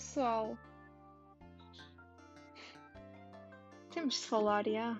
Pessoal, temos de falar, já.